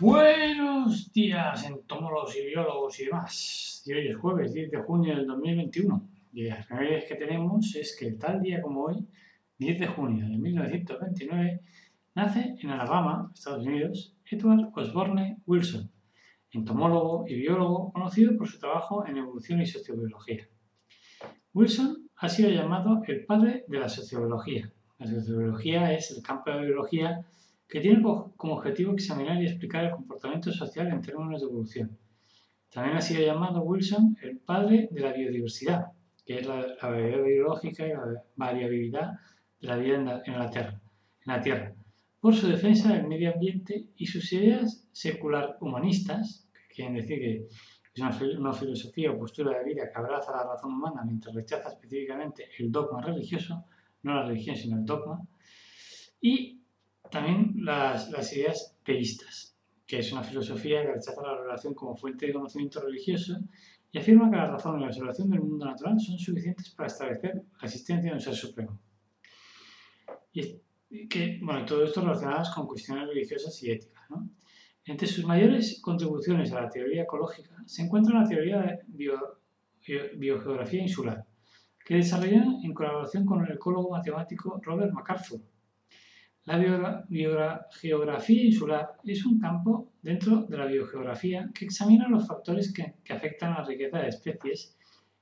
Buenos días, entomólogos y biólogos y demás. Hoy es jueves 10 de junio del 2021. Y las primeras que tenemos es que tal día como hoy, 10 de junio de 1929, nace en Alabama, Estados Unidos, Edward Osborne Wilson, entomólogo y biólogo conocido por su trabajo en evolución y sociobiología. Wilson ha sido llamado el padre de la sociobiología. La sociobiología es el campo de la biología que tiene como objetivo examinar y explicar el comportamiento social en términos de evolución. También ha sido llamado Wilson el padre de la biodiversidad, que es la, variabilidad biológica y la variabilidad de la vida en la, tierra, en la Tierra, por su defensa del medio ambiente y sus ideas secular humanistas, que quieren decir que es una, una filosofía o postura de vida que abraza la razón humana mientras rechaza específicamente el dogma religioso, no la religión sino el dogma, y también las, ideas teístas, que es una filosofía que rechaza la relación como fuente de conocimiento religioso y afirma que la razón y la observación del mundo natural son suficientes para establecer la existencia de un ser supremo. Y que, bueno, todo esto relacionadas con cuestiones religiosas y éticas. Entre sus mayores contribuciones a la teoría ecológica se encuentra la teoría de biogeografía insular, que desarrolló en colaboración con el ecólogo matemático Robert MacArthur la biogeografía insular es un campo dentro de la biogeografía que examina los factores que, afectan a la riqueza de especies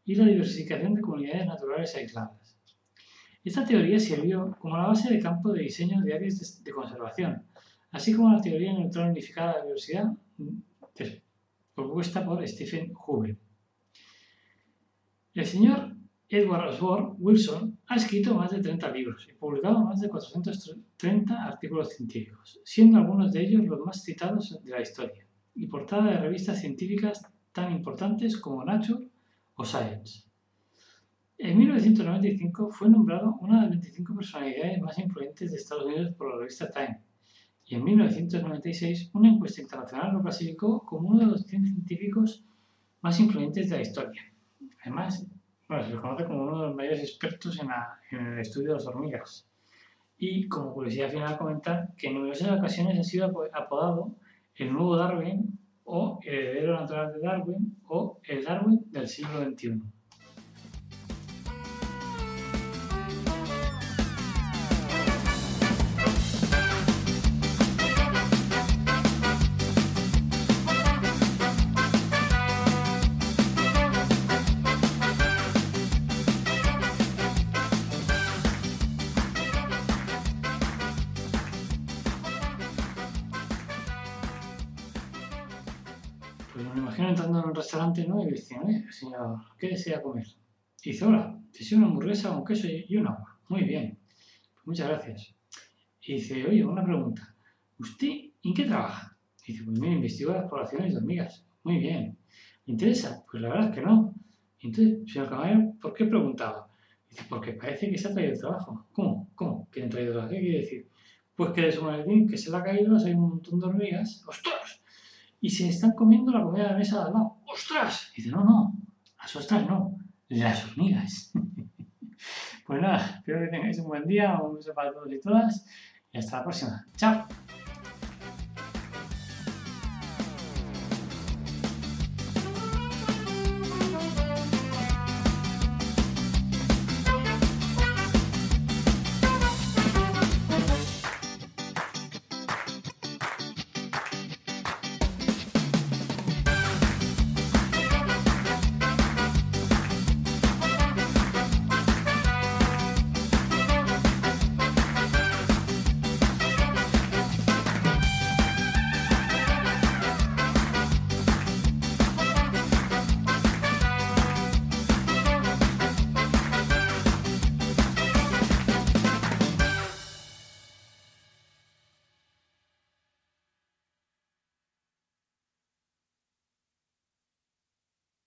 y la diversificación de comunidades naturales aisladas. Esta teoría sirvió como la base de campo de diseño de áreas de, conservación, así como la teoría neutral unificada de la diversidad propuesta por Stephen Hubble. El señor Edward Osborne Wilson ha escrito más de 30 libros y publicado más de 430 artículos científicos, siendo algunos de ellos los más citados de la historia, y portada de revistas científicas tan importantes como Nature o Science. En 1995 fue nombrado una de las 25 personalidades más influyentes de Estados Unidos por la revista Time, y en 1996 una encuesta internacional lo clasificó como uno de los 100 científicos más influyentes de la historia. Además, bueno, se le conoce como uno de los mayores expertos en, el estudio de las hormigas. Y como curiosidad final comentar que en numerosas ocasiones ha sido apodado el nuevo Darwin o el heredero natural de Darwin o el Darwin del siglo XXI. Pues me imagino entrando en un restaurante ¿no? y le dicen, señor, ¿qué desea comer? Dice, hola, deseo una hamburguesa con queso y un agua. Muy bien, pues muchas gracias. Y dice, oye, una pregunta. ¿Usted en qué trabaja? Dice, pues mira, investigo las poblaciones de hormigas. Muy bien. ¿Me interesa? Pues la verdad es que no. Entonces, señor camarero, ¿por qué preguntaba? Dice, porque parece que se ha traído el trabajo. ¿Cómo? ¿Cómo? ¿Que han traído el trabajo? ¿Qué quiere decir? Pues que de su maletín que se le ha caído, hay un montón de hormigas. ¡Ostras! Y se están comiendo la comida de mesa de al lado. ¡Ostras! Y dice, no, no, las ostras no, las hormigas. pues nada, espero que tengáis un buen día, un beso para todos y todas y hasta la próxima. ¡Chao!